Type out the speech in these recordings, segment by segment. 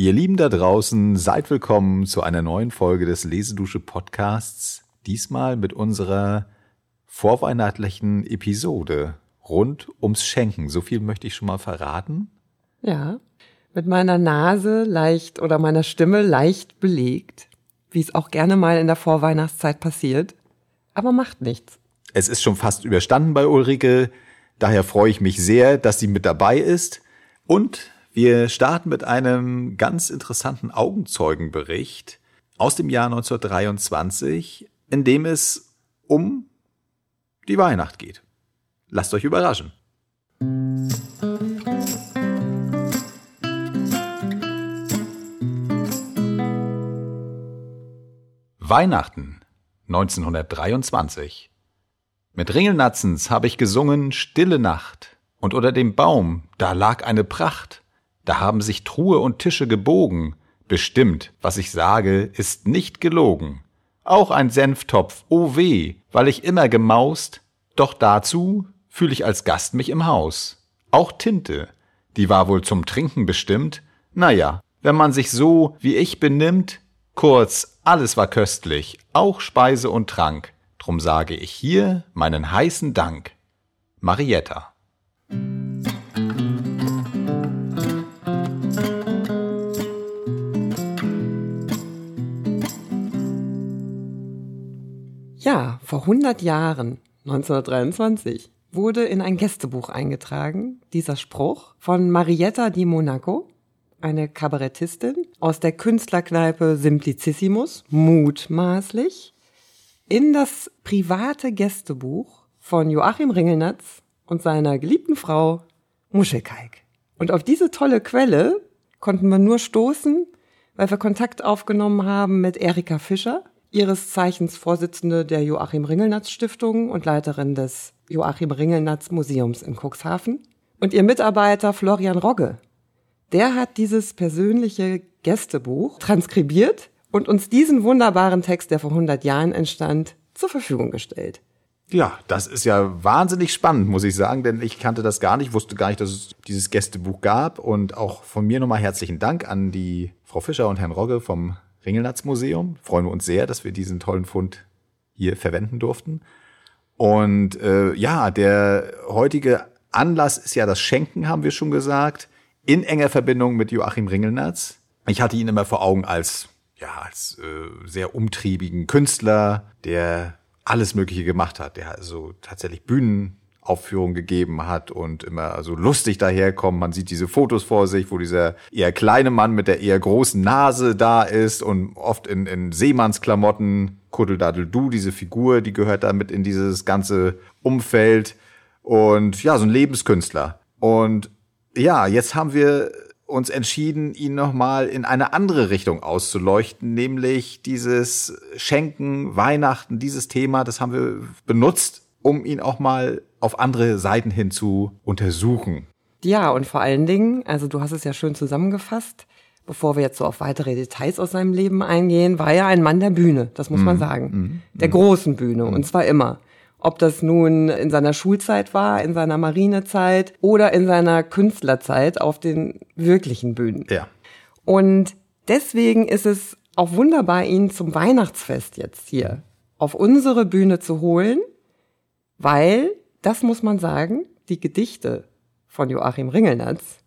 Ihr Lieben da draußen, seid willkommen zu einer neuen Folge des Lesedusche Podcasts. Diesmal mit unserer vorweihnachtlichen Episode rund ums Schenken. So viel möchte ich schon mal verraten. Ja, mit meiner Nase leicht oder meiner Stimme leicht belegt, wie es auch gerne mal in der Vorweihnachtszeit passiert. Aber macht nichts. Es ist schon fast überstanden bei Ulrike. Daher freue ich mich sehr, dass sie mit dabei ist. Und wir starten mit einem ganz interessanten Augenzeugenbericht aus dem Jahr 1923, in dem es um die Weihnacht geht. Lasst euch überraschen. Weihnachten 1923 Mit Ringelnatzens habe ich gesungen Stille Nacht, und unter dem Baum, da lag eine Pracht, da haben sich Truhe und Tische gebogen. Bestimmt, was ich sage, ist nicht gelogen. Auch ein Senftopf, oh weh, weil ich immer gemaust, doch dazu fühl ich als Gast mich im Haus. Auch Tinte, die war wohl zum Trinken bestimmt. Na ja, wenn man sich so wie ich benimmt, kurz, alles war köstlich, auch Speise und Trank. Drum sage ich hier meinen heißen Dank. Marietta. Vor 100 Jahren, 1923, wurde in ein Gästebuch eingetragen, dieser Spruch von Marietta di Monaco, eine Kabarettistin aus der Künstlerkneipe Simplicissimus, mutmaßlich, in das private Gästebuch von Joachim Ringelnatz und seiner geliebten Frau Muschelkalk. Und auf diese tolle Quelle konnten wir nur stoßen, weil wir Kontakt aufgenommen haben mit Erika Fischer, ihres Zeichens Vorsitzende der Joachim Ringelnatz Stiftung und Leiterin des Joachim Ringelnatz Museums in Cuxhaven. Und ihr Mitarbeiter Florian Rogge, der hat dieses persönliche Gästebuch transkribiert und uns diesen wunderbaren Text, der vor 100 Jahren entstand, zur Verfügung gestellt. Ja, das ist ja wahnsinnig spannend, muss ich sagen, denn ich kannte das gar nicht, wusste gar nicht, dass es dieses Gästebuch gab. Und auch von mir nochmal herzlichen Dank an die Frau Fischer und Herrn Rogge vom Ringelnatz Museum. Freuen wir uns sehr, dass wir diesen tollen Fund hier verwenden durften. Und äh, ja, der heutige Anlass ist ja das Schenken, haben wir schon gesagt, in enger Verbindung mit Joachim Ringelnatz. Ich hatte ihn immer vor Augen als ja als äh, sehr umtriebigen Künstler, der alles Mögliche gemacht hat. Der also tatsächlich Bühnen Aufführung gegeben hat und immer so lustig daherkommt. Man sieht diese Fotos vor sich, wo dieser eher kleine Mann mit der eher großen Nase da ist und oft in, in Seemannsklamotten. Kuddeldadel Du, diese Figur, die gehört damit in dieses ganze Umfeld. Und ja, so ein Lebenskünstler. Und ja, jetzt haben wir uns entschieden, ihn nochmal in eine andere Richtung auszuleuchten, nämlich dieses Schenken, Weihnachten, dieses Thema, das haben wir benutzt, um ihn auch mal auf andere Seiten hin zu untersuchen. Ja, und vor allen Dingen, also du hast es ja schön zusammengefasst, bevor wir jetzt so auf weitere Details aus seinem Leben eingehen, war er ein Mann der Bühne, das muss man mhm. sagen. Mm, der mm. großen Bühne, mm. und zwar immer. Ob das nun in seiner Schulzeit war, in seiner Marinezeit oder in seiner Künstlerzeit auf den wirklichen Bühnen. Ja. Und deswegen ist es auch wunderbar, ihn zum Weihnachtsfest jetzt hier auf unsere Bühne zu holen, weil das muss man sagen, die Gedichte von Joachim Ringelnatz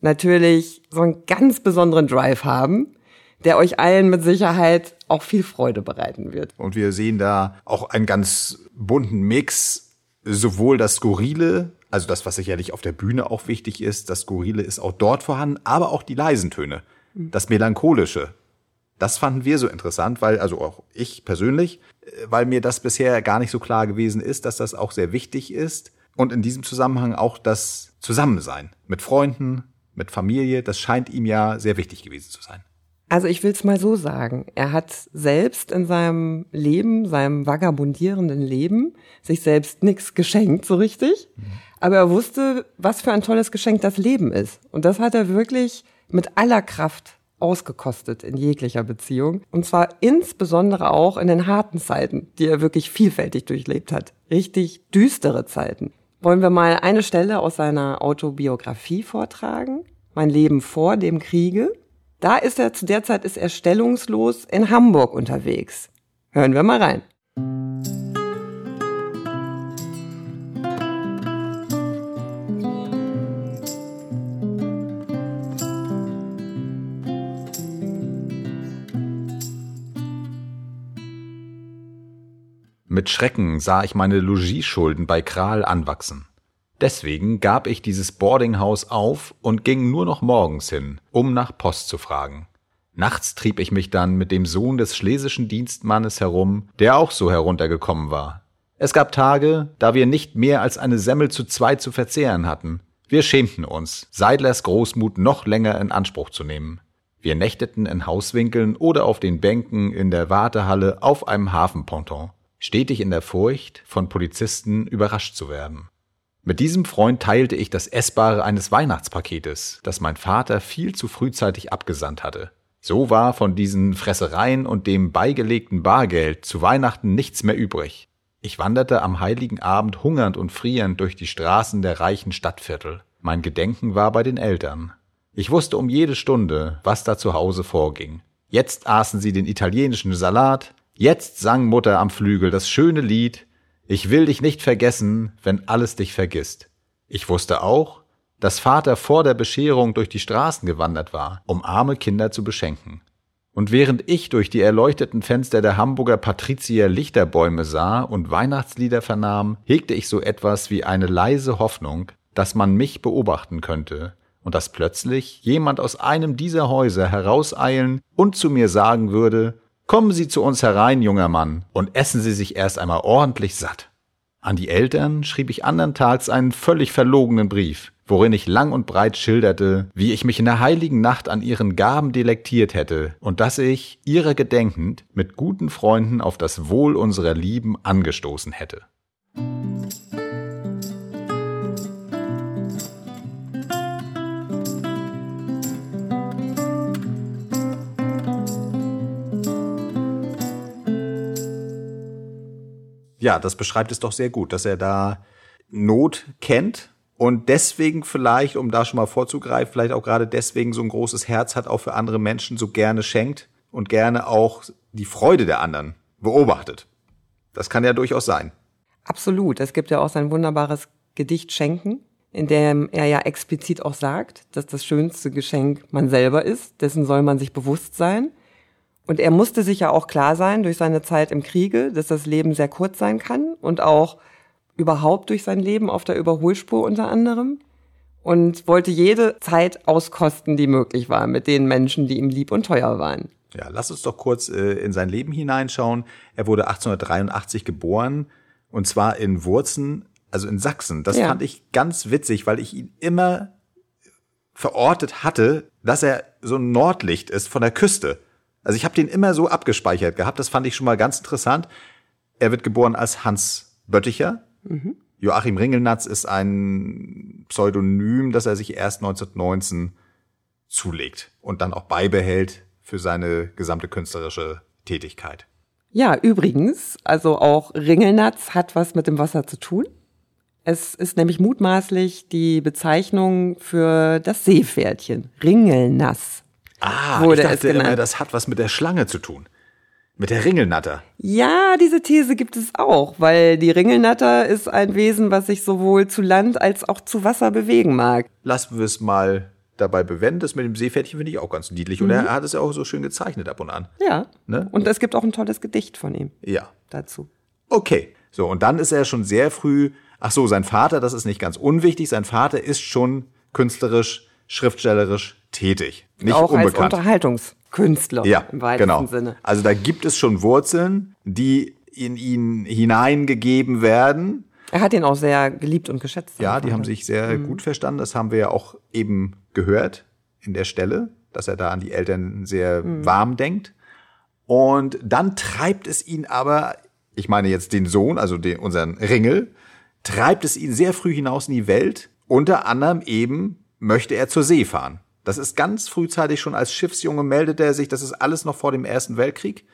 natürlich so einen ganz besonderen Drive haben, der euch allen mit Sicherheit auch viel Freude bereiten wird. Und wir sehen da auch einen ganz bunten Mix, sowohl das Skurrile, also das, was sicherlich auf der Bühne auch wichtig ist, das Skurrile ist auch dort vorhanden, aber auch die leisen Töne, das Melancholische. Das fanden wir so interessant, weil, also auch ich persönlich, weil mir das bisher gar nicht so klar gewesen ist, dass das auch sehr wichtig ist. Und in diesem Zusammenhang auch das Zusammensein mit Freunden, mit Familie, das scheint ihm ja sehr wichtig gewesen zu sein. Also ich will es mal so sagen. Er hat selbst in seinem Leben, seinem vagabundierenden Leben, sich selbst nichts geschenkt, so richtig. Mhm. Aber er wusste, was für ein tolles Geschenk das Leben ist. Und das hat er wirklich mit aller Kraft ausgekostet in jeglicher Beziehung. Und zwar insbesondere auch in den harten Zeiten, die er wirklich vielfältig durchlebt hat. Richtig düstere Zeiten. Wollen wir mal eine Stelle aus seiner Autobiografie vortragen? Mein Leben vor dem Kriege. Da ist er zu der Zeit ist er stellungslos in Hamburg unterwegs. Hören wir mal rein. Mit Schrecken sah ich meine Logieschulden bei Kral anwachsen. Deswegen gab ich dieses Boardinghaus auf und ging nur noch morgens hin, um nach Post zu fragen. Nachts trieb ich mich dann mit dem Sohn des schlesischen Dienstmannes herum, der auch so heruntergekommen war. Es gab Tage, da wir nicht mehr als eine Semmel zu zweit zu verzehren hatten. Wir schämten uns, Seidlers Großmut noch länger in Anspruch zu nehmen. Wir nächteten in Hauswinkeln oder auf den Bänken in der Wartehalle auf einem Hafenponton stetig in der Furcht, von Polizisten überrascht zu werden. Mit diesem Freund teilte ich das Essbare eines Weihnachtspaketes, das mein Vater viel zu frühzeitig abgesandt hatte. So war von diesen Fressereien und dem beigelegten Bargeld zu Weihnachten nichts mehr übrig. Ich wanderte am heiligen Abend hungernd und frierend durch die Straßen der reichen Stadtviertel. Mein Gedenken war bei den Eltern. Ich wusste um jede Stunde, was da zu Hause vorging. Jetzt aßen sie den italienischen Salat, Jetzt sang Mutter am Flügel das schöne Lied Ich will dich nicht vergessen, wenn alles dich vergisst. Ich wusste auch, dass Vater vor der Bescherung durch die Straßen gewandert war, um arme Kinder zu beschenken. Und während ich durch die erleuchteten Fenster der Hamburger Patrizier Lichterbäume sah und Weihnachtslieder vernahm, hegte ich so etwas wie eine leise Hoffnung, dass man mich beobachten könnte und dass plötzlich jemand aus einem dieser Häuser herauseilen und zu mir sagen würde, Kommen Sie zu uns herein, junger Mann, und essen Sie sich erst einmal ordentlich satt. An die Eltern schrieb ich andern Tags einen völlig verlogenen Brief, worin ich lang und breit schilderte, wie ich mich in der heiligen Nacht an ihren Gaben delektiert hätte und dass ich, ihrer gedenkend, mit guten Freunden auf das Wohl unserer Lieben angestoßen hätte. Ja, das beschreibt es doch sehr gut, dass er da Not kennt und deswegen vielleicht, um da schon mal vorzugreifen, vielleicht auch gerade deswegen so ein großes Herz hat, auch für andere Menschen so gerne schenkt und gerne auch die Freude der anderen beobachtet. Das kann ja durchaus sein. Absolut. Es gibt ja auch sein wunderbares Gedicht Schenken, in dem er ja explizit auch sagt, dass das schönste Geschenk man selber ist, dessen soll man sich bewusst sein. Und er musste sich ja auch klar sein durch seine Zeit im Kriege, dass das Leben sehr kurz sein kann und auch überhaupt durch sein Leben auf der Überholspur unter anderem und wollte jede Zeit auskosten, die möglich war mit den Menschen, die ihm lieb und teuer waren. Ja, lass uns doch kurz äh, in sein Leben hineinschauen. Er wurde 1883 geboren und zwar in Wurzen, also in Sachsen. Das ja. fand ich ganz witzig, weil ich ihn immer verortet hatte, dass er so ein Nordlicht ist von der Küste. Also ich habe den immer so abgespeichert gehabt. Das fand ich schon mal ganz interessant. Er wird geboren als Hans Bötticher. Mhm. Joachim Ringelnatz ist ein Pseudonym, das er sich erst 1919 zulegt und dann auch beibehält für seine gesamte künstlerische Tätigkeit. Ja, übrigens, also auch Ringelnatz hat was mit dem Wasser zu tun. Es ist nämlich mutmaßlich die Bezeichnung für das Seepferdchen, Ringelnass. Ah, wurde ich dachte es immer, das hat was mit der Schlange zu tun. Mit der Ringelnatter. Ja, diese These gibt es auch, weil die Ringelnatter ist ein Wesen, was sich sowohl zu Land als auch zu Wasser bewegen mag. Lassen wir es mal dabei bewenden. Das mit dem Seepferdchen finde ich auch ganz niedlich. Mhm. Und er hat es ja auch so schön gezeichnet ab und an. Ja. Ne? Und es gibt auch ein tolles Gedicht von ihm. Ja. Dazu. Okay. So, und dann ist er schon sehr früh, ach so, sein Vater, das ist nicht ganz unwichtig, sein Vater ist schon künstlerisch, schriftstellerisch tätig. Nicht auch unbekannt. als Unterhaltungskünstler ja, im weitesten genau. Sinne. Also da gibt es schon Wurzeln, die in ihn hineingegeben werden. Er hat ihn auch sehr geliebt und geschätzt. Ja, die haben sich sehr mhm. gut verstanden. Das haben wir ja auch eben gehört in der Stelle, dass er da an die Eltern sehr mhm. warm denkt. Und dann treibt es ihn aber, ich meine jetzt den Sohn, also den, unseren Ringel, treibt es ihn sehr früh hinaus in die Welt. Unter anderem eben möchte er zur See fahren. Das ist ganz frühzeitig schon als Schiffsjunge meldet er sich, das ist alles noch vor dem Ersten Weltkrieg.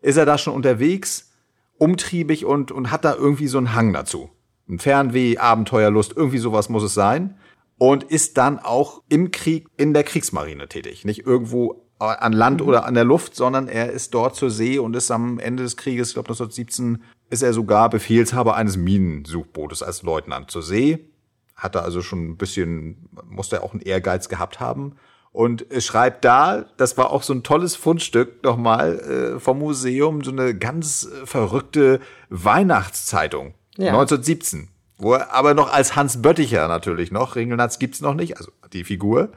Ist er da schon unterwegs, umtriebig und, und hat da irgendwie so einen Hang dazu. Ein Fernweh, Abenteuerlust, irgendwie sowas muss es sein. Und ist dann auch im Krieg in der Kriegsmarine tätig. Nicht irgendwo an Land oder an der Luft, sondern er ist dort zur See und ist am Ende des Krieges, ich glaube 1917, ist er sogar Befehlshaber eines Minensuchbootes als Leutnant zur See. Hat er also schon ein bisschen, musste er auch einen Ehrgeiz gehabt haben. Und schreibt da, das war auch so ein tolles Fundstück nochmal äh, vom Museum, so eine ganz äh, verrückte Weihnachtszeitung. Ja. 1917. Wo er aber noch als Hans Bötticher natürlich noch, Ringelnatz gibt's noch nicht, also die Figur,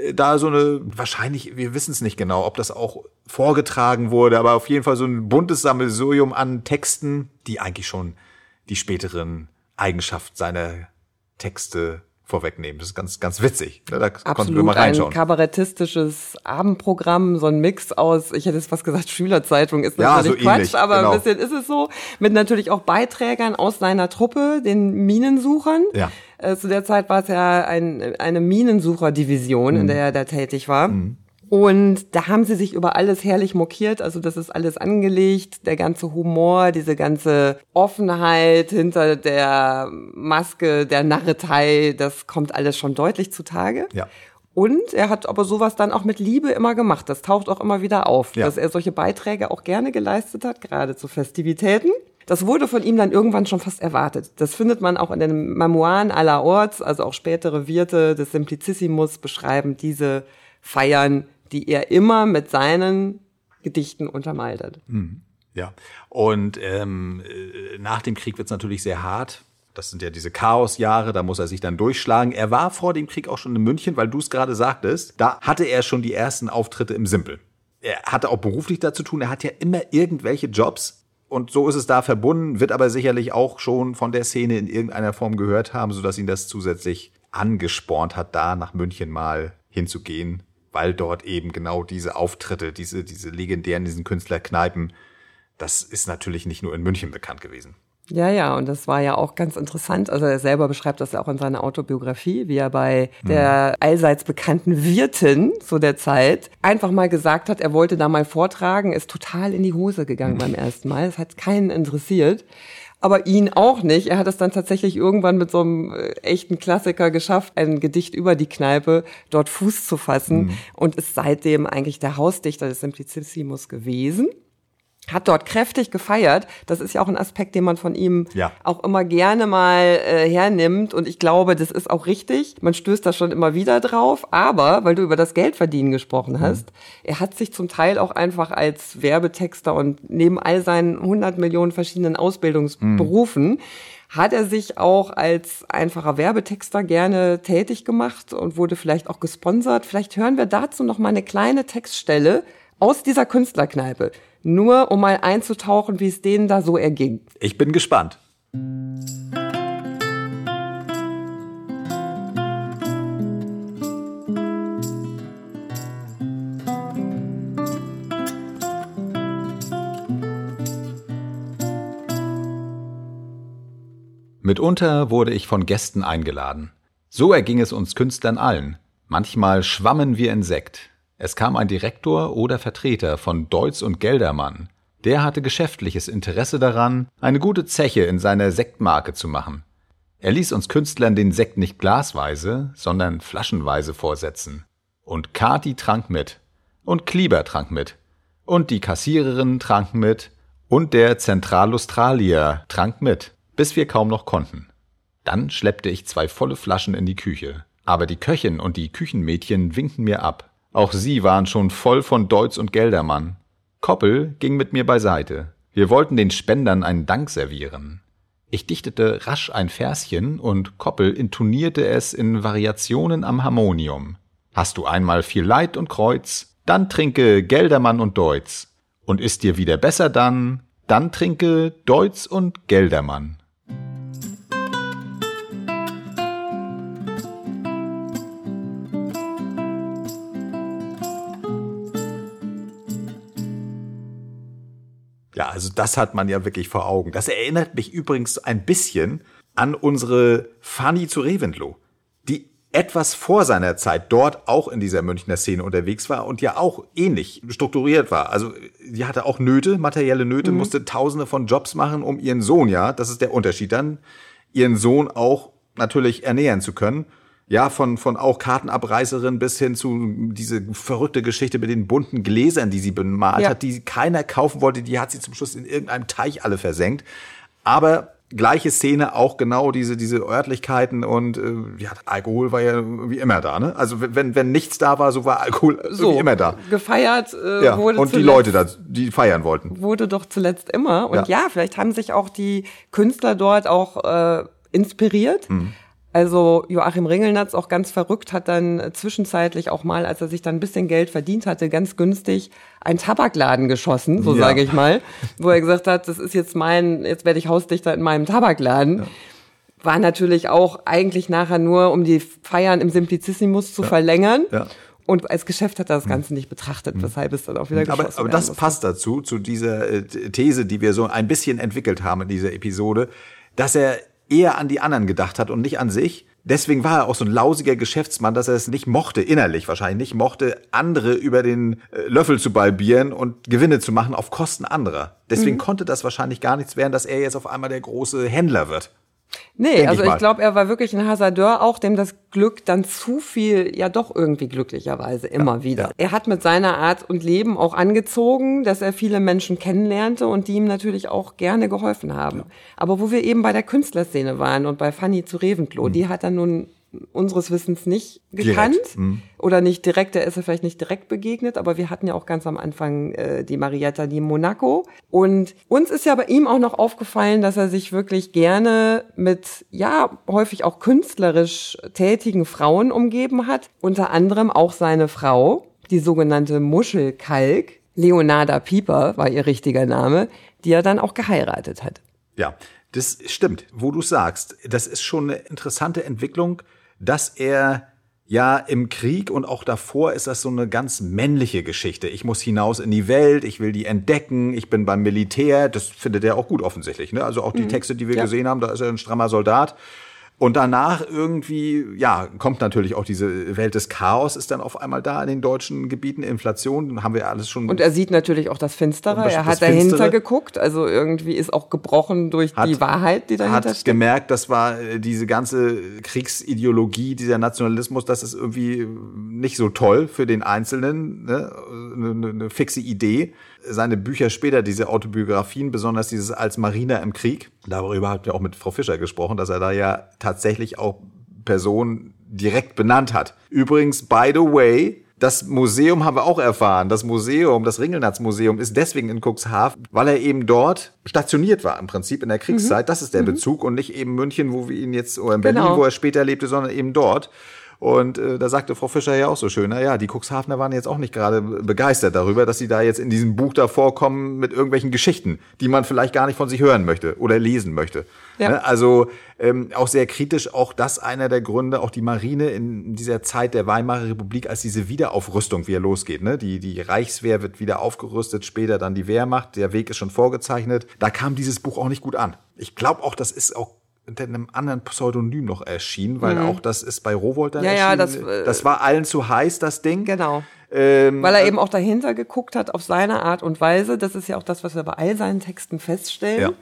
äh, da so eine, wahrscheinlich, wir wissen es nicht genau, ob das auch vorgetragen wurde, aber auf jeden Fall so ein buntes Sammelsurium an Texten, die eigentlich schon die späteren Eigenschaften seiner Texte vorwegnehmen. Das ist ganz, ganz witzig. Da Absolut, konnten wir mal reinschauen. Ein kabarettistisches Abendprogramm, so ein Mix aus, ich hätte jetzt fast gesagt, Schülerzeitung ist natürlich ja, so Quatsch, ähnlich, aber genau. ein bisschen ist es so. Mit natürlich auch Beiträgern aus seiner Truppe, den Minensuchern. Ja. Äh, zu der Zeit war es ja ein, eine Minensucherdivision, mhm. in der er da tätig war. Mhm. Und da haben sie sich über alles herrlich mokiert. Also das ist alles angelegt, der ganze Humor, diese ganze Offenheit hinter der Maske, der Narretei, das kommt alles schon deutlich zutage. Ja. Und er hat aber sowas dann auch mit Liebe immer gemacht. Das taucht auch immer wieder auf, ja. dass er solche Beiträge auch gerne geleistet hat, gerade zu Festivitäten. Das wurde von ihm dann irgendwann schon fast erwartet. Das findet man auch in den Memoiren allerorts, also auch spätere Wirte des Simplicissimus beschreiben diese Feiern die er immer mit seinen Gedichten untermaltet. Mhm. Ja, und ähm, äh, nach dem Krieg wird es natürlich sehr hart. Das sind ja diese Chaosjahre, da muss er sich dann durchschlagen. Er war vor dem Krieg auch schon in München, weil du es gerade sagtest. Da hatte er schon die ersten Auftritte im Simpel. Er hatte auch beruflich dazu tun. Er hat ja immer irgendwelche Jobs. Und so ist es da verbunden, wird aber sicherlich auch schon von der Szene in irgendeiner Form gehört haben, sodass ihn das zusätzlich angespornt hat, da nach München mal hinzugehen weil dort eben genau diese Auftritte, diese, diese legendären, diesen Künstlerkneipen, das ist natürlich nicht nur in München bekannt gewesen. Ja, ja, und das war ja auch ganz interessant. Also er selber beschreibt das ja auch in seiner Autobiografie, wie er bei mhm. der allseits bekannten Wirtin zu der Zeit einfach mal gesagt hat, er wollte da mal vortragen, ist total in die Hose gegangen mhm. beim ersten Mal. Das hat keinen interessiert aber ihn auch nicht. Er hat es dann tatsächlich irgendwann mit so einem äh, echten Klassiker geschafft, ein Gedicht über die Kneipe dort Fuß zu fassen mhm. und ist seitdem eigentlich der Hausdichter des Simplicissimus gewesen hat dort kräftig gefeiert. Das ist ja auch ein Aspekt, den man von ihm ja. auch immer gerne mal äh, hernimmt. Und ich glaube, das ist auch richtig. Man stößt da schon immer wieder drauf. Aber, weil du über das Geldverdienen gesprochen mhm. hast, mhm. er hat sich zum Teil auch einfach als Werbetexter und neben all seinen 100 Millionen verschiedenen Ausbildungsberufen mhm hat er sich auch als einfacher Werbetexter gerne tätig gemacht und wurde vielleicht auch gesponsert. Vielleicht hören wir dazu noch mal eine kleine Textstelle aus dieser Künstlerkneipe nur um mal einzutauchen, wie es denen da so erging. Ich bin gespannt. Mitunter wurde ich von Gästen eingeladen. So erging es uns Künstlern allen. Manchmal schwammen wir in Sekt, es kam ein Direktor oder Vertreter von Deutz und Geldermann. Der hatte geschäftliches Interesse daran, eine gute Zeche in seiner Sektmarke zu machen. Er ließ uns Künstlern den Sekt nicht glasweise, sondern flaschenweise vorsetzen. Und Kati trank mit. Und Klieber trank mit. Und die Kassiererin trank mit. Und der Zentralustralier trank mit, bis wir kaum noch konnten. Dann schleppte ich zwei volle Flaschen in die Küche. Aber die Köchin und die Küchenmädchen winkten mir ab. Auch sie waren schon voll von Deutz und Geldermann. Koppel ging mit mir beiseite. Wir wollten den Spendern einen Dank servieren. Ich dichtete rasch ein Verschen und Koppel intonierte es in Variationen am Harmonium. Hast du einmal viel Leid und Kreuz, dann trinke Geldermann und Deutz. Und ist dir wieder besser dann, dann trinke Deutz und Geldermann. Ja, also das hat man ja wirklich vor Augen. Das erinnert mich übrigens ein bisschen an unsere Fanny zu Reventlow, die etwas vor seiner Zeit dort auch in dieser Münchner Szene unterwegs war und ja auch ähnlich strukturiert war. Also die hatte auch Nöte, materielle Nöte, mhm. musste tausende von Jobs machen, um ihren Sohn, ja, das ist der Unterschied dann, ihren Sohn auch natürlich ernähren zu können. Ja, von, von auch Kartenabreißerin bis hin zu diese verrückte Geschichte mit den bunten Gläsern, die sie bemalt Ja. hat, die keiner kaufen wollte, die hat sie zum Schluss in irgendeinem Teich alle versenkt. Aber gleiche Szene, auch genau diese, diese Örtlichkeiten und äh, ja, Alkohol war ja wie immer da, ne? Also wenn, wenn nichts da war, so war Alkohol So, wie immer da. gefeiert äh, Ja, wurde und die Leute da, die feiern wollten. wurde doch zuletzt immer. Und Ja. ja, vielleicht haben sich auch die Künstler dort auch äh, inspiriert. Mhm. Also Joachim Ringelnatz auch ganz verrückt hat dann äh, zwischenzeitlich auch mal, als er sich dann ein bisschen Geld verdient hatte, ganz günstig einen Tabakladen geschossen, so Ja. sage ich mal, wo er gesagt hat, das ist jetzt mein, jetzt werde ich Hausdichter in meinem Tabakladen. War natürlich auch eigentlich nachher nur, um die Feiern im Simplicissimus zu verlängern. Ja. Mhm. Und als Geschäft hat er das Ganze nicht betrachtet, weshalb es dann auch wieder geschossen Aber, aber das passt dazu, zu dieser äh, These, die wir so ein bisschen entwickelt haben in dieser Episode, dass er eher an die anderen gedacht hat und nicht an sich. Deswegen war er auch so ein lausiger Geschäftsmann, dass er es nicht mochte, innerlich wahrscheinlich nicht mochte, andere über den äh, Löffel zu balbieren und Gewinne zu machen auf Kosten anderer. Deswegen konnte das wahrscheinlich gar nichts werden, dass er jetzt auf einmal der große Händler wird. Nee, Denk also ich ich, glaube, er war wirklich ein Hasardeur, auch dem das Glück dann zu viel, ja doch irgendwie glücklicherweise immer wieder. Er hat mit seiner Art und Leben auch angezogen, dass er viele Menschen kennenlernte und die ihm natürlich auch gerne geholfen haben. Aber wo wir eben bei der Künstlerszene waren und bei Fanny zu Reventlow, die hat er nun unseres Wissens nicht gekannt mhm. oder nicht direkt, der ist er vielleicht nicht direkt begegnet, aber wir hatten ja auch ganz am Anfang äh, die Marietta di Monaco und uns ist ja bei ihm auch noch aufgefallen, dass er sich wirklich gerne mit ja häufig auch künstlerisch tätigen Frauen umgeben hat, unter anderem auch seine Frau, die sogenannte Muschelkalk, Leonarda Pieper war ihr richtiger Name, die er dann auch geheiratet hat. Ja, das stimmt, wo du sagst. Das ist schon eine interessante Entwicklung, dass er ja im Krieg und auch davor ist das so eine ganz männliche Geschichte. Ich muss hinaus in die Welt, ich will die entdecken, ich bin beim Militär. Das findet er auch gut offensichtlich. Ne? Also auch die Texte, die wir Ja. gesehen haben, da ist er ein strammer Soldat. Und danach irgendwie, ja, kommt natürlich auch diese Welt des Chaos, ist dann auf einmal da in den deutschen Gebieten. Inflation haben wir alles schon. Und er sieht natürlich auch das Finstere. Das- er hat dahinter Finstere. geguckt. Also irgendwie ist auch gebrochen durch Hat- die Wahrheit, die dahinter hat steckt. gemerkt, das war äh, diese ganze Kriegsideologie, dieser Nationalismus, das ist irgendwie nicht so toll für den Einzelnen, ne? eine, eine fixe Idee. Seine Bücher später, diese Autobiografien, besonders dieses als Mariner im Krieg, darüber hat wir auch mit Frau Fischer gesprochen, dass er da ja tatsächlich auch Personen direkt benannt hat. Übrigens, by the way, das Museum haben wir auch erfahren. Das Museum, das Ringelnatz-Museum ist deswegen in Cuxhaven, weil er eben dort stationiert war, im Prinzip in der Kriegszeit. Das ist der Bezug und nicht eben München, wo wir ihn jetzt, oder in Berlin, Genau. wo er später lebte, sondern eben dort. Und äh, da sagte Frau Fischer ja auch so schön, na ja, die Cuxhavener waren jetzt auch nicht gerade begeistert darüber, dass sie da jetzt in diesem Buch da vorkommen mit irgendwelchen Geschichten, die man vielleicht gar nicht von sich hören möchte oder lesen möchte. Ja. Ne? Also ähm, auch sehr kritisch, auch das einer der Gründe, auch die Marine in dieser Zeit der Weimarer Republik, als diese Wiederaufrüstung wieder losgeht. Ne? Die, die Reichswehr wird wieder aufgerüstet, später dann die Wehrmacht, der Weg ist schon vorgezeichnet. Da kam dieses Buch auch nicht gut an. Ich glaube auch, das ist auch unter einem anderen Pseudonym noch erschienen, weil auch das ist bei Rowold dann Mhm. Ja, ja, erschienen. das, äh, das war allen zu heiß, das Ding. Genau. Ähm, Weil er eben auch dahinter geguckt hat auf seine Art und Weise. Das ist ja auch das, was wir bei all seinen Texten feststellen. Ja.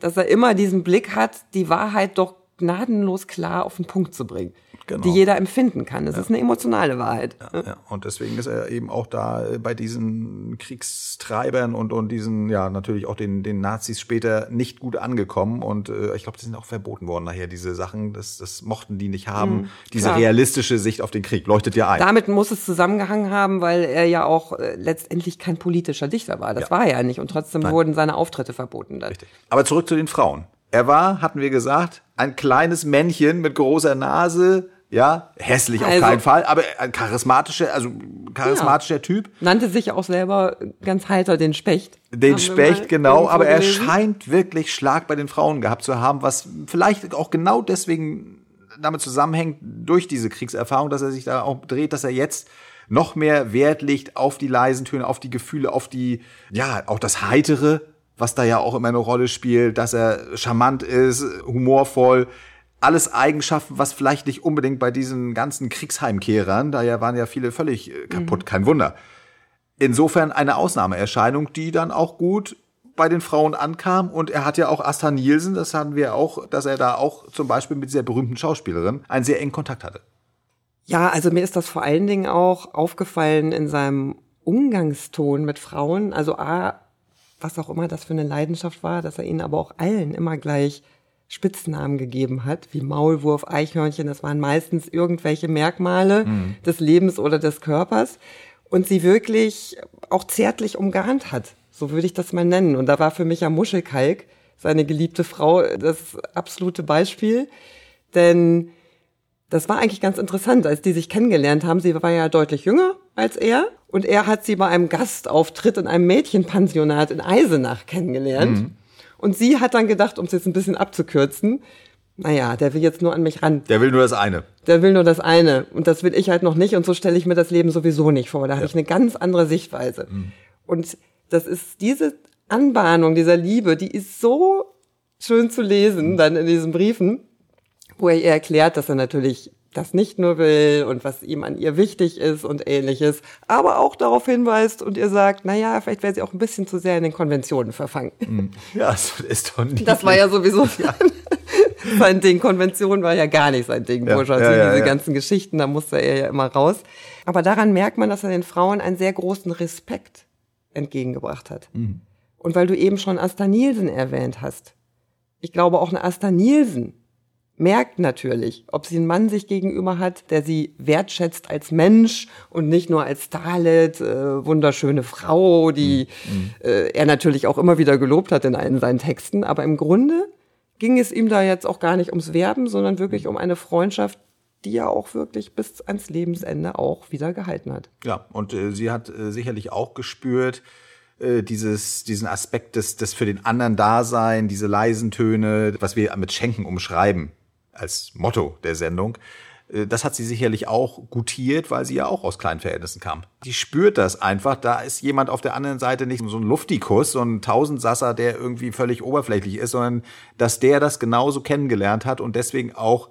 Dass er immer diesen Blick hat, die Wahrheit doch gnadenlos klar auf den Punkt zu bringen. Genau. Die jeder empfinden kann. Das ist eine emotionale Wahrheit. Ja, und deswegen ist er eben auch da äh, bei diesen Kriegstreibern und, und diesen, ja, natürlich auch den, den Nazis später nicht gut angekommen. Und äh, ich glaube, die sind auch verboten worden nachher, diese Sachen. Das, das mochten die nicht haben. diese klar. realistische Sicht auf den Krieg leuchtet ja ein. Damit muss es zusammengehangen haben, weil er ja auch äh, letztendlich kein politischer Dichter war. Das Ja. war er ja nicht. Und trotzdem wurden seine Auftritte verboten. Dann. Richtig. Aber zurück zu den Frauen. Er war, hatten wir gesagt, ein kleines Männchen mit großer Nase. Ja, hässlich auf Also- keinen Fall, aber ein charismatischer, also charismatischer Typ. Nannte sich auch selber ganz heiter den Specht. Den Specht, genau, aber er gelesen. scheint wirklich Schlag bei den Frauen gehabt zu haben, was vielleicht auch genau deswegen damit zusammenhängt, durch diese Kriegserfahrung, dass er sich da auch dreht, dass er jetzt noch mehr Wert legt auf die leisen Töne, auf die Gefühle, auf die, ja, auch das Heitere, was da ja auch immer eine Rolle spielt, dass er charmant ist, humorvoll, alles Eigenschaften, was vielleicht nicht unbedingt bei diesen ganzen Kriegsheimkehrern, da ja waren ja viele völlig äh, kaputt, kein Wunder. Insofern eine Ausnahmeerscheinung, die dann auch gut bei den Frauen ankam. Und er hat ja auch Asta Nielsen, das hatten wir auch, dass er da auch zum Beispiel mit dieser berühmten Schauspielerin einen sehr engen Kontakt hatte. Ja, also mir ist das vor allen Dingen auch aufgefallen in seinem Umgangston mit Frauen. Also A, was auch immer das für eine Leidenschaft war, dass er ihnen aber auch allen immer gleich Spitznamen gegeben hat, wie Maulwurf, Eichhörnchen. Das waren meistens irgendwelche Merkmale mhm. des Lebens oder des Körpers. Und sie wirklich auch zärtlich umgarnt hat. So würde ich das mal nennen. Und da war für mich ja Muschelkalk, seine geliebte Frau, das absolute Beispiel. Denn das war eigentlich ganz interessant, als die sich kennengelernt haben. Sie war ja deutlich jünger als er und er hat sie bei einem Gastauftritt in einem Mädchenpensionat in Eisenach kennengelernt. Mhm. Und sie hat dann gedacht, um es jetzt ein bisschen abzukürzen, naja, der will jetzt nur an mich ran. Der will nur das eine. Der will nur das eine. Und das will ich halt noch nicht. Und so stelle ich mir das Leben sowieso nicht vor. Da ja. habe ich eine ganz andere Sichtweise. Mhm. Und das ist diese Anbahnung dieser Liebe, die ist so schön zu lesen, mhm. dann in diesen Briefen wo er ihr erklärt, dass er natürlich das nicht nur will und was ihm an ihr wichtig ist und ähnliches, aber auch darauf hinweist und ihr sagt, na ja, vielleicht wäre sie auch ein bisschen zu sehr in den Konventionen verfangen. Hm. Ja, das ist doch nicht. Das war ja sowieso ja. sein Ding. Konvention war ja gar nicht sein Ding, ja. Also ja, ja, diese ganzen Geschichten, da musste er ja immer raus. Aber daran merkt man, dass er den Frauen einen sehr großen Respekt entgegengebracht hat. Mhm. Und weil du eben schon Asta Nielsen erwähnt hast. Ich glaube auch eine Asta Nielsen merkt natürlich, ob sie einen Mann sich gegenüber hat, der sie wertschätzt als Mensch und nicht nur als Starlet, äh, wunderschöne Frau, die mhm. äh, er natürlich auch immer wieder gelobt hat in allen seinen Texten. Aber im Grunde ging es ihm da jetzt auch gar nicht ums Werben, sondern wirklich um eine Freundschaft, die er auch wirklich bis ans Lebensende auch wieder gehalten hat. Ja, und äh, sie hat äh, sicherlich auch gespürt, äh, dieses, diesen Aspekt des, des für den anderen Dasein, diese leisen Töne, was wir mit Schenken umschreiben als Motto der Sendung. Äh, das hat sie sicherlich auch gutiert, weil sie ja auch aus kleinen Verhältnissen kam. Die spürt das einfach. Da ist jemand auf der anderen Seite nicht so ein Luftikus, so ein Tausendsasser, der irgendwie völlig oberflächlich ist, sondern dass der das genauso kennengelernt hat und deswegen auch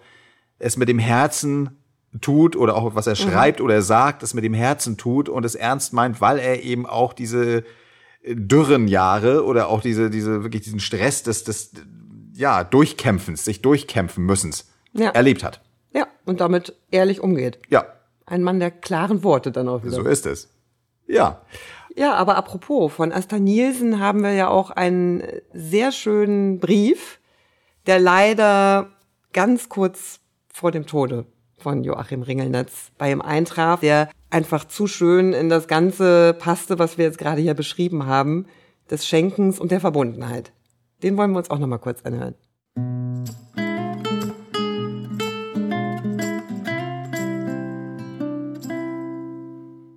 es mit dem Herzen tut oder auch was er mhm. schreibt mhm. oder sagt, es mit dem Herzen tut und es ernst meint, weil er eben auch diese dürren Jahre oder auch diese, diese, wirklich diesen Stress des, des, ja, Durchkämpfens, sich durchkämpfen müssens ja. erlebt hat. Ja, und damit ehrlich umgeht. Ja. Ein Mann der klaren Worte dann auch wieder. So ist es. Ja. Ja, aber apropos, von Asta Nielsen haben wir ja auch einen sehr schönen Brief, der leider ganz kurz vor dem Tode von Joachim Ringelnetz bei ihm eintraf, der einfach zu schön in das Ganze passte, was wir jetzt gerade hier beschrieben haben, des Schenkens und der Verbundenheit. Den wollen wir uns auch noch mal kurz anhören.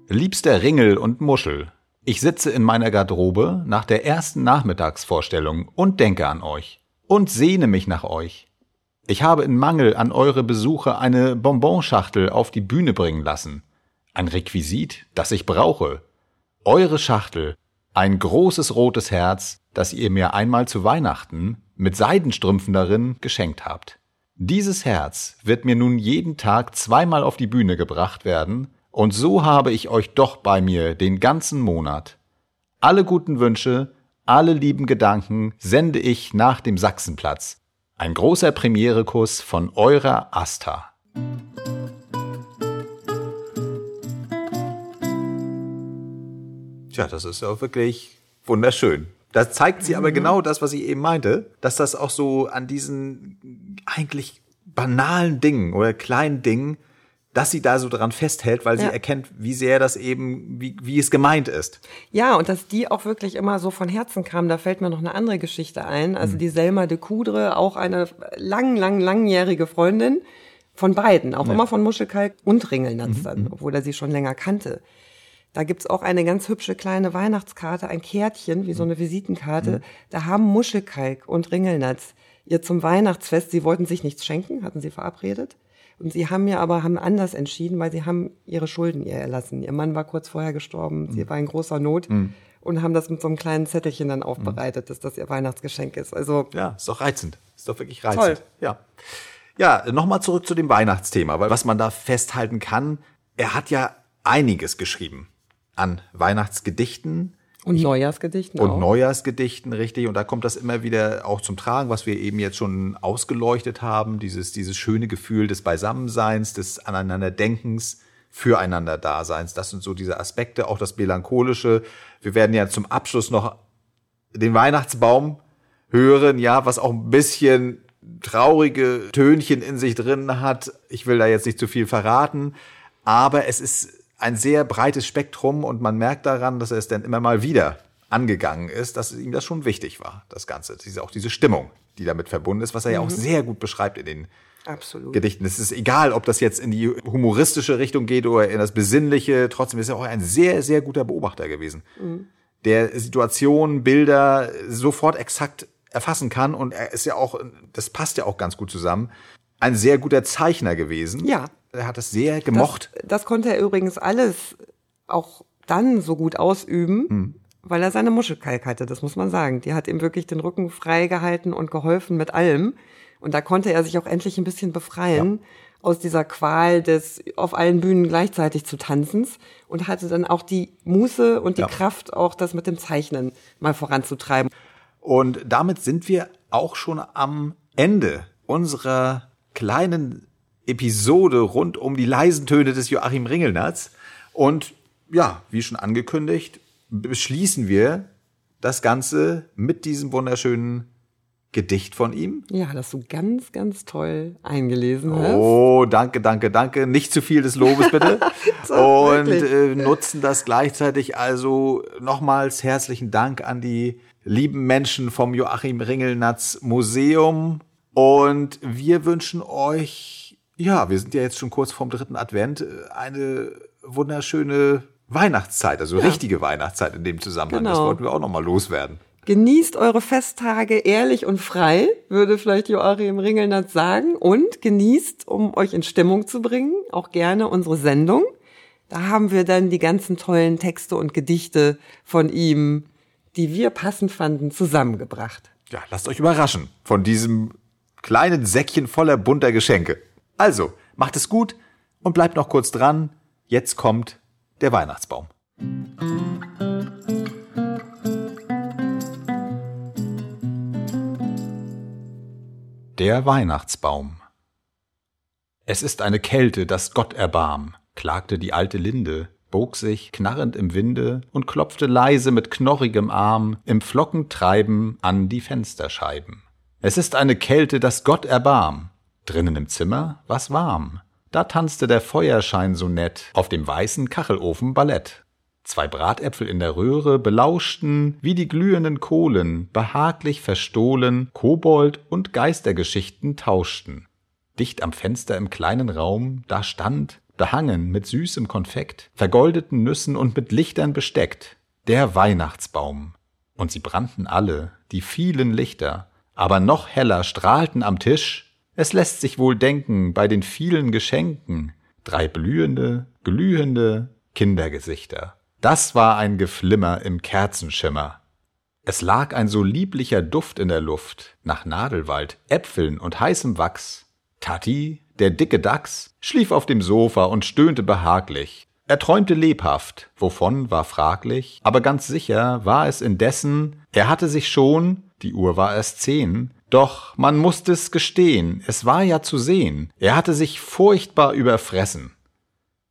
Liebster Ringel und Muschel, ich sitze in meiner Garderobe nach der ersten Nachmittagsvorstellung und denke an euch und sehne mich nach euch. Ich habe in Mangel an eure Besuche eine Bonbonschachtel auf die Bühne bringen lassen. Ein Requisit, das ich brauche. Eure Schachtel, ein großes rotes Herz, das ihr mir einmal zu Weihnachten mit Seidenstrümpfen darin geschenkt habt. Dieses Herz wird mir nun jeden Tag zweimal auf die Bühne gebracht werden, und so habe ich euch doch bei mir den ganzen Monat. Alle guten Wünsche, alle lieben Gedanken sende ich nach dem Sachsenplatz. Ein großer Premierekuss von eurer Asta. Tja, das ist ja wirklich wunderschön. Da zeigt sie aber mhm. genau das, was ich eben meinte, dass das auch so an diesen eigentlich banalen Dingen oder kleinen Dingen, dass sie da so dran festhält, weil ja. sie erkennt, wie sehr das eben, wie, wie es gemeint ist. Ja, und dass die auch wirklich immer so von Herzen kam, da fällt mir noch eine andere Geschichte ein. Also mhm. die Selma de Coudre, auch eine lang, lang, langjährige Freundin von beiden, auch ja. immer von Muschelkalk und Ringelnatz mhm. dann, mhm. obwohl er sie schon länger kannte. Da gibt's auch eine ganz hübsche kleine Weihnachtskarte, ein Kärtchen, wie so eine Visitenkarte. Mhm. Da haben Muschelkalk und Ringelnatz ihr zum Weihnachtsfest, sie wollten sich nichts schenken, hatten sie verabredet. Und sie haben mir aber haben anders entschieden, weil sie haben ihre Schulden ihr erlassen. Ihr Mann war kurz vorher gestorben, mhm. sie war in großer Not mhm. und haben das mit so einem kleinen Zettelchen dann aufbereitet, dass das ihr Weihnachtsgeschenk ist. Also ja, ist doch reizend, ist doch wirklich reizend. Toll. Ja, ja, nochmal zurück zu dem Weihnachtsthema, weil was man da festhalten kann, er hat ja einiges geschrieben an Weihnachtsgedichten Und Neujahrsgedichten und auch. Neujahrsgedichten, richtig. Und da kommt das immer wieder auch zum Tragen, was wir eben jetzt schon ausgeleuchtet haben. Dieses, dieses schöne Gefühl des Beisammenseins, des Aneinanderdenkens, füreinander Daseins. Das sind so diese Aspekte, auch das Melancholische. Wir werden ja zum Abschluss noch den Weihnachtsbaum hören, ja, was auch ein bisschen traurige Tönchen in sich drin hat. Ich will da jetzt nicht zu viel verraten, aber es ist ein sehr breites Spektrum und man merkt daran, dass er es dann immer mal wieder angegangen ist, dass ihm das schon wichtig war, das Ganze. Diese, auch diese Stimmung, die damit verbunden ist, was er ja auch sehr gut beschreibt in den Absolut. Gedichten. Es ist egal, ob das jetzt in die humoristische Richtung geht oder in das Besinnliche. Trotzdem ist er auch ein sehr, sehr guter Beobachter gewesen, der Situationen, Bilder sofort exakt erfassen kann. Und er ist ja auch, das passt ja auch ganz gut zusammen, ein sehr guter Zeichner gewesen. Ja. Er hat es sehr gemocht. Das, das konnte er übrigens alles auch dann so gut ausüben, Hm. weil er seine Muschelkalk hatte, das muss man sagen. Die hat ihm wirklich den Rücken freigehalten und geholfen mit allem. Und da konnte er sich auch endlich ein bisschen befreien aus dieser Qual des auf allen Bühnen gleichzeitig zu tanzens und hatte dann auch die Muße und die Ja. Kraft, auch das mit dem Zeichnen mal voranzutreiben. Und damit sind wir auch schon am Ende unserer kleinen Episode rund um die leisen Töne des Joachim Ringelnatz. Und ja, wie schon angekündigt, beschließen wir das Ganze mit diesem wunderschönen Gedicht von ihm. Ja, das du ganz, ganz toll eingelesen hast. Oh, danke, danke, danke. Nicht zu viel des Lobes, bitte. So, Und äh, nutzen das gleichzeitig also nochmals herzlichen Dank an die lieben Menschen vom Joachim Ringelnatz Museum. Und wir wünschen euch, ja, wir sind ja jetzt schon kurz vorm dritten Advent, äh, eine wunderschöne Weihnachtszeit, also richtige Weihnachtszeit in dem Zusammenhang. Das Genau. wollten wir auch nochmal loswerden. Genießt eure Festtage ehrlich und frei, würde vielleicht Joachim Ringelnatz sagen. Und genießt, um euch in Stimmung zu bringen, auch gerne unsere Sendung. Da haben wir dann die ganzen tollen Texte und Gedichte von ihm, die wir passend fanden, zusammengebracht. Ja, lasst euch überraschen von diesem kleinen Säckchen voller bunter Geschenke. Also, macht es gut und bleibt noch kurz dran. Jetzt kommt der Weihnachtsbaum. Der Weihnachtsbaum. Es ist eine Kälte, dass Gott erbarm, klagte die alte Linde, bog sich knarrend im Winde und klopfte leise mit knorrigem Arm im Flockentreiben an die Fensterscheiben. Es ist eine Kälte, dass Gott erbarm. Drinnen im Zimmer war's warm. Da tanzte der Feuerschein so nett auf dem weißen Kachelofen Ballett. Zwei Bratäpfel in der Röhre belauschten wie die glühenden Kohlen, behaglich verstohlen, Kobold und Geistergeschichten tauschten. Dicht am Fenster im kleinen Raum, da stand, behangen mit süßem Konfekt, vergoldeten Nüssen und mit Lichtern besteckt, der Weihnachtsbaum. Und sie brannten alle, die vielen Lichter, aber noch heller strahlten am Tisch. Es lässt sich wohl denken bei den vielen Geschenken, drei blühende, glühende Kindergesichter. Das war ein Geflimmer im Kerzenschimmer. Es lag ein so lieblicher Duft in der Luft, nach Nadelwald, Äpfeln und heißem Wachs. Tati, der dicke Dachs, schlief auf dem Sofa und stöhnte behaglich. Er träumte lebhaft, wovon war fraglich, aber ganz sicher war es indessen, er hatte sich schon, die Uhr war erst zehn, doch man musste es gestehen, es war ja zu sehen, er hatte sich furchtbar überfressen.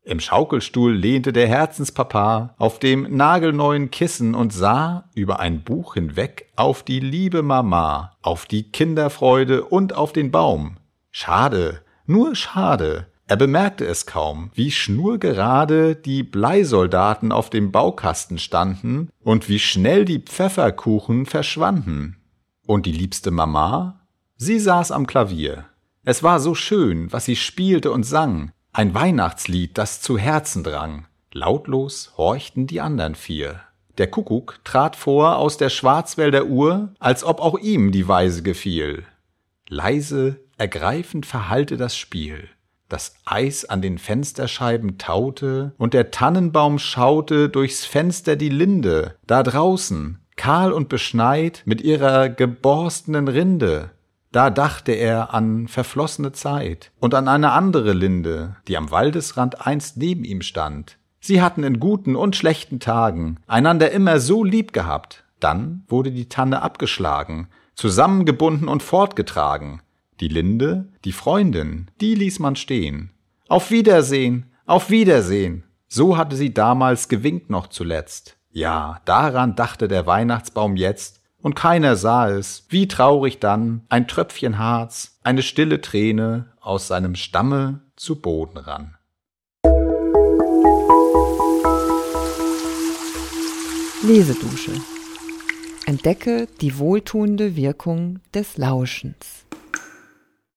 Im Schaukelstuhl lehnte der Herzenspapa auf dem nagelneuen Kissen und sah über ein Buch hinweg auf die liebe Mama, auf die Kinderfreude und auf den Baum. Schade, nur schade. Er bemerkte es kaum, wie schnurgerade die Bleisoldaten auf dem Baukasten standen und wie schnell die Pfefferkuchen verschwanden. Und die liebste Mama? Sie saß am Klavier. Es war so schön, was sie spielte und sang, ein Weihnachtslied, das zu Herzen drang. Lautlos horchten die andern vier. Der Kuckuck trat vor aus der Schwarzwälder Uhr, als ob auch ihm die Weise gefiel. Leise, ergreifend verhallte das Spiel. Das Eis an den Fensterscheiben taute, und der Tannenbaum schaute durchs Fenster die Linde, da draußen, kahl und beschneit mit ihrer geborstenen Rinde. Da dachte er an verflossene Zeit und an eine andere Linde, die am Waldesrand einst neben ihm stand. Sie hatten in guten und schlechten Tagen einander immer so lieb gehabt. Dann wurde die Tanne abgeschlagen, zusammengebunden und fortgetragen. Die Linde, die Freundin, die ließ man stehen. Auf Wiedersehen, auf Wiedersehen. So hatte sie damals gewinkt noch zuletzt. Ja, daran dachte der Weihnachtsbaum jetzt, und keiner sah es, wie traurig dann ein Tröpfchen Harz, eine stille Träne aus seinem Stamme zu Boden rann. Lesedusche. Entdecke die wohltuende Wirkung des Lauschens.